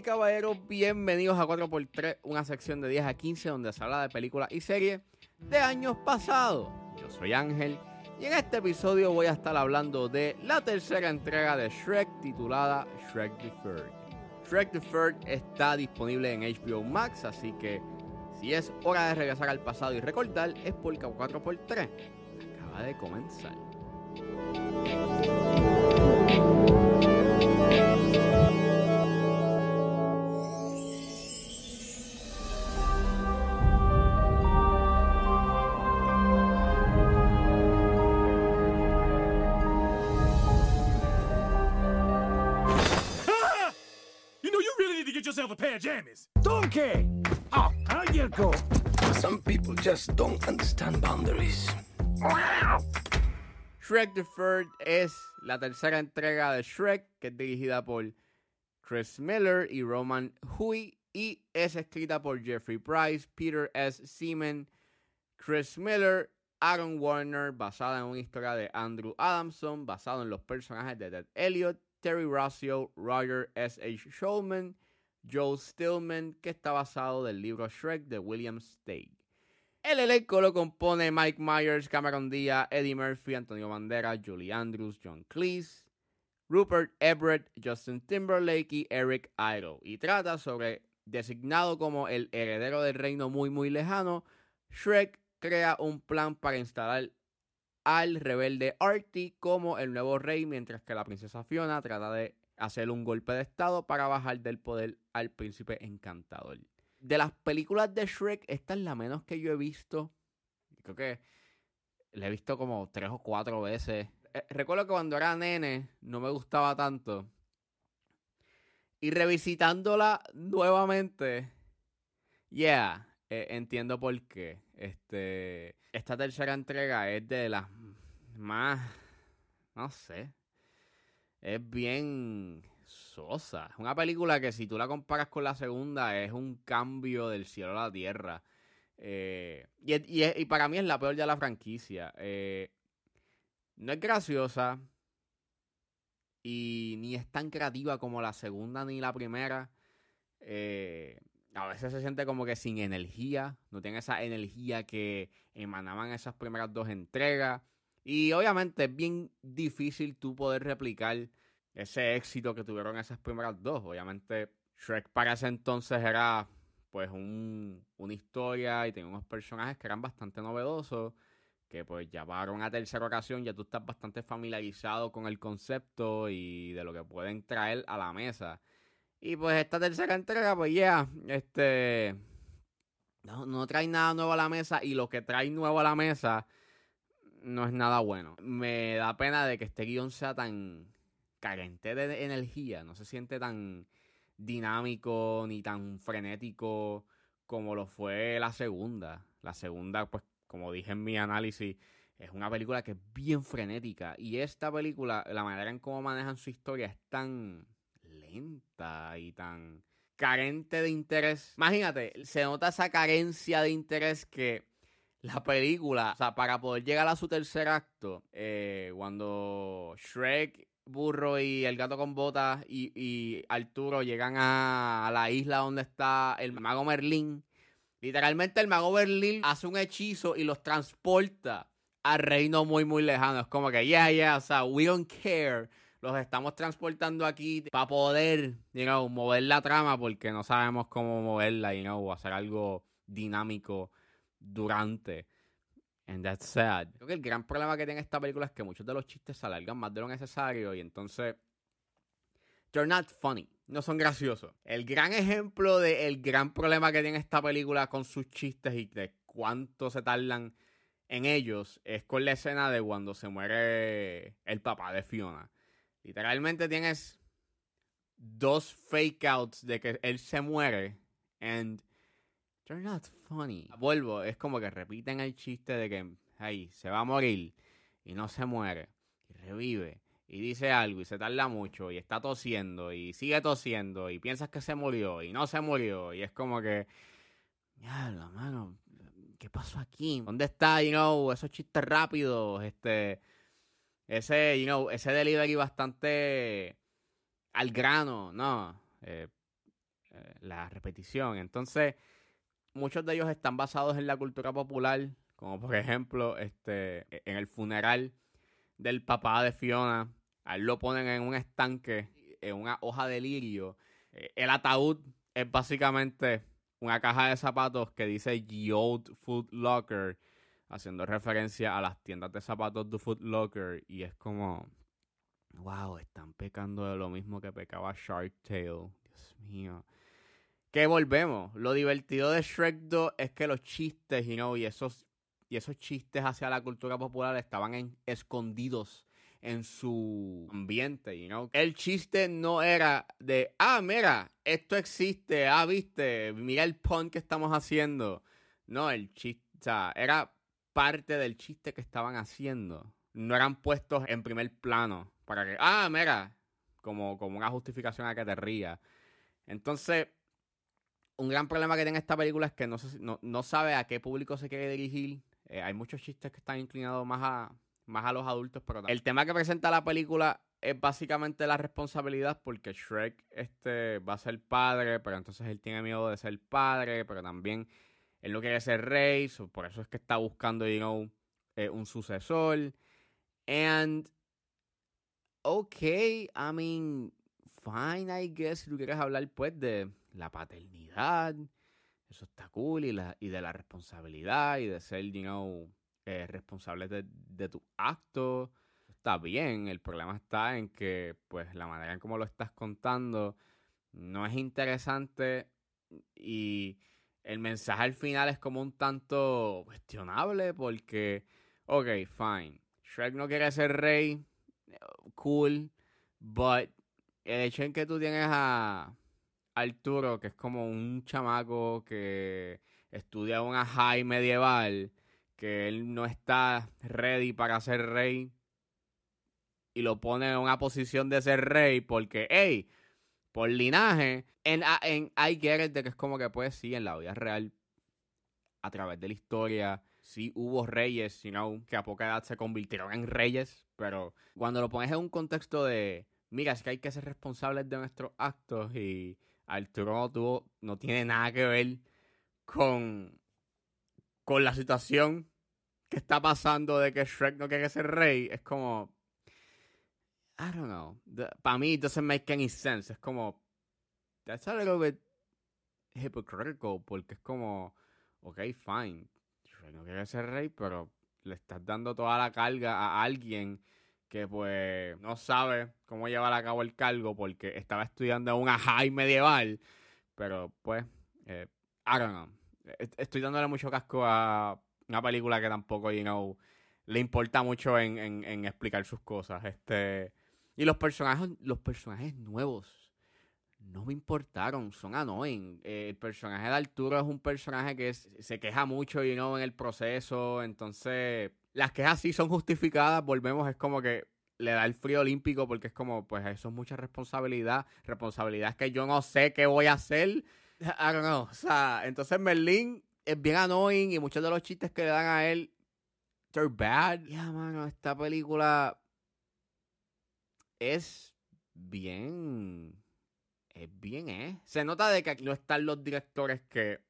y caballeros, bienvenidos a 4x3, una sección de 10 a 15 donde se habla de películas y series de años pasados. Yo soy Ángel y en este episodio voy a estar hablando de la tercera entrega de Shrek titulada Shrek Deferred. Shrek Deferred está disponible en HBO Max, así que si es hora de regresar al pasado y recordar, es porque 4x3 acaba de comenzar. Yourself a pair of jammies. Donkey! Oh, you go. Some people just don't understand boundaries. Shrek Deferred es la tercera entrega de Shrek, que es dirigida por Chris Miller y Roman Hui, y es escrita por Jeffrey Price, Peter S. Seaman, Chris Miller, Aaron Warner, basada en una historia de Andrew Adamson, basado en los personajes de Ted Elliott, Terry Rossio, Roger S. H. Shulman, Joe Stillman, que está basado del libro Shrek de William Steig. El elenco lo compone Mike Myers, Cameron Diaz, Eddie Murphy, Antonio Banderas, Julie Andrews, John Cleese, Rupert Everett, Justin Timberlake y Eric Idle. Y trata sobre, designado como el heredero del reino muy muy lejano, Shrek crea un plan para instalar al rebelde Artie como el nuevo rey, mientras que la princesa Fiona trata de hacer un golpe de estado para bajar del poder al príncipe encantador. De las películas de Shrek, esta es la menos que yo he visto. Creo que la he visto como tres o cuatro veces. Eh, recuerdo que cuando era nene no me gustaba tanto. Y revisitándola nuevamente, yeah, eh, entiendo por qué. Este, esta tercera entrega es de las más, no sé, es bien sosa. Es una película que si tú la comparas con la segunda es un cambio del cielo a la tierra. Eh, y, y y para mí es la peor de la franquicia. Eh, no es graciosa y ni es tan creativa como la segunda ni la primera. Eh, a veces se siente como que sin energía, no tiene esa energía que emanaban esas primeras dos entregas. Y obviamente es bien difícil tú poder replicar ese éxito que tuvieron esas primeras dos. Obviamente Shrek para ese entonces era pues un- una historia y tenía unos personajes que eran bastante novedosos, que pues para una tercera ocasión ya tú estás bastante familiarizado con el concepto y de lo que pueden traer a la mesa. Y pues esta tercera entrega, pues ya, este... No, no trae nada nuevo a la mesa y lo que trae nuevo a la mesa no es nada bueno. Me da pena de que este guion sea tan carente de energía, no se siente tan dinámico ni tan frenético como lo fue la segunda. La segunda, pues como dije en mi análisis, es una película que es bien frenética y esta película, la manera en cómo manejan su historia es tan lenta y tan carente de interés. Imagínate, se nota esa carencia de interés que la película, o sea, para poder llegar a su tercer acto, eh, cuando Shrek, Burro y el gato con botas y, y Arturo llegan a, a la isla donde está el mago Merlín, literalmente el mago Merlín hace un hechizo y los transporta al reino muy, muy lejano. Es como que, yeah, yeah, o sea, we don't care. Los estamos transportando aquí para poder, you know, mover la trama porque no sabemos cómo moverla, you o hacer algo dinámico durante. And that's sad. Creo que el gran problema que tiene esta película es que muchos de los chistes se alargan más de lo necesario y entonces they're not funny. No son graciosos. El gran ejemplo de el gran problema que tiene esta película con sus chistes y de cuánto se tardan en ellos es con la escena de cuando se muere el papá de Fiona. Literalmente tienes dos fake outs de que él se muere and they're not funny. Vuelvo, es como que repiten el chiste de que ay, se va a morir y no se muere y revive y dice algo y se tarda mucho y está tosiendo y sigue tosiendo y piensas que se murió y no se murió y es como que la mano, ¿qué pasó aquí? ¿Dónde está, you know, esos chistes rápidos? Este, ese, you know, ese delivery bastante al grano, ¿no? Eh, eh, la repetición. Entonces, muchos de ellos están basados en la cultura popular, como por ejemplo, este, en el funeral del papá de Fiona, a él lo ponen en un estanque, en una hoja de lirio. Eh, El ataúd es básicamente una caja de zapatos que dice The Old Foot Locker, haciendo referencia a las tiendas de zapatos de Foot Locker. Y es como, wow, están pecando de lo mismo que pecaba Shark Tale. Dios mío. Que volvemos. Lo divertido de Shrek 2 es que los chistes, you know, y esos, y esos chistes hacia la cultura popular estaban escondidos en su ambiente, you know. El chiste no era de, ah, mira, esto existe, ah, viste, mira el pun que estamos haciendo. No, el chiste, o sea, era parte del chiste que estaban haciendo. No eran puestos en primer plano para que, ah, mira, como, como una justificación a que te rías. Entonces, un gran problema que tiene esta película es que no, no, no sabe a qué público se quiere dirigir. Eh, hay muchos chistes que están inclinados más a, más a los adultos, pero el tema que presenta la película es básicamente la responsabilidad porque Shrek este, va a ser padre, pero entonces él tiene miedo de ser padre, pero también él no quiere ser rey, por eso es que está buscando, you know, eh, un sucesor. And, okay, I mean, fine, I guess, si tú quieres hablar pues de la paternidad, eso está cool, y, la, y de la responsabilidad, y de ser, you know, eh, responsable de, de tu acto, está bien. El problema está en que, pues, la manera en cómo lo estás contando no es interesante y el mensaje al final es como un tanto cuestionable porque, ok, fine, Shrek no quiere ser rey, cool, but el hecho en que tú tienes a Arturo, que es como un chamaco que estudia una high medieval, que él no está ready para ser rey y lo pone en una posición de ser rey porque, hey, por linaje, en, a- en I de que es como que pues sí, en la vida real, a través de la historia, sí hubo reyes, you know, que a poca edad se convirtieron en reyes, pero cuando lo pones en un contexto de, mira, es que hay que ser responsables de nuestros actos y Arturo no, tuvo, no tiene nada que ver con, con la situación que está pasando de que Shrek no quiere ser rey, es como, I don't know. Para mí, it doesn't make any sense. Es como, that's a little bit hypocritical, porque es como, ok, fine, Shrek no quiere ser rey, pero le estás dando toda la carga a alguien que pues no sabe cómo llevar a cabo el cargo porque estaba estudiando una high medieval, pero pues, eh, I don't know. Est- Estoy dándole mucho casco a una película que tampoco, you know, le importa mucho en, en- en explicar sus cosas. Este, y los personajes, los personajes nuevos no me importaron, son annoying. Eh, el personaje de Arturo es un personaje que es- se queja mucho, you know, en el proceso. Entonces, las quejas sí son justificadas. Volvemos, es como que le da el frío olímpico porque es como, pues eso es mucha responsabilidad. Responsabilidad que yo no sé qué voy a hacer. I don't know. O sea, entonces Merlín es bien annoying y muchos de los chistes que le dan a él, they're bad. Ya, mano, esta película es bien. Es bien, ¿eh? Se nota de que aquí no están los directores que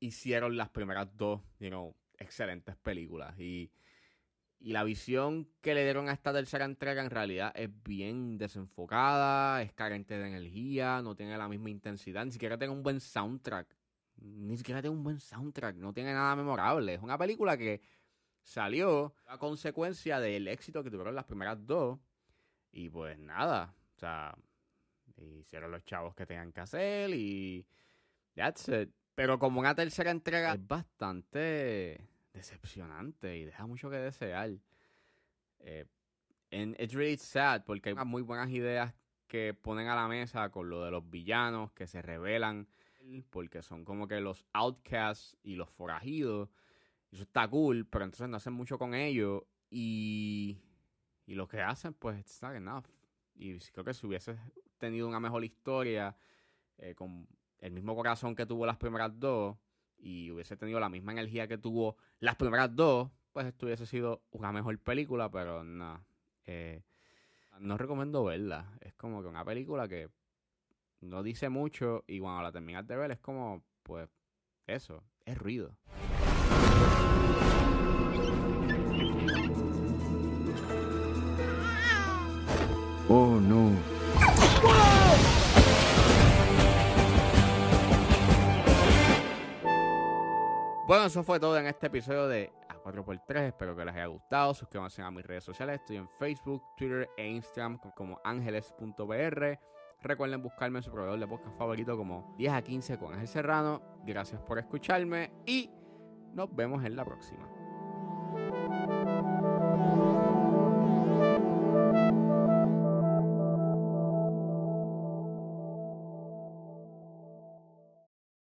hicieron las primeras dos, you excelentes películas. Y, y la visión que le dieron a esta tercera entrega en realidad es bien desenfocada, es carente de energía, no tiene la misma intensidad, ni siquiera tiene un buen soundtrack. Ni siquiera tiene un buen soundtrack, no tiene nada memorable. Es una película que salió a consecuencia del éxito que tuvieron las primeras dos. Y pues nada, o sea, hicieron los chavos que tenían que hacer y that's it. Pero como una tercera entrega es bastante decepcionante y deja mucho que desear. Eh, it's really sad porque hay unas muy buenas ideas que ponen a la mesa con lo de los villanos que se revelan porque son como que los outcasts y los forajidos. Eso está cool, pero entonces no hacen mucho con ellos y, y lo que hacen pues it's not enough. Y creo que si hubiese tenido una mejor historia eh, con el mismo corazón que tuvo las primeras dos y hubiese tenido la misma energía que tuvo las primeras dos, pues esto hubiese sido una mejor película, pero no. eh, no recomiendo verla. Es como que una película que no dice mucho y cuando la terminas de ver es como, pues, eso, es ruido. Oh no. Bueno, eso fue todo en este episodio de A4x3. Espero que les haya gustado. Suscríbanse a mis redes sociales. Estoy en Facebook, Twitter e Instagram como ángeles.br. Recuerden buscarme en su proveedor de podcast favorito como 10 a 15 con Ángel Serrano. Gracias por escucharme y nos vemos en la próxima.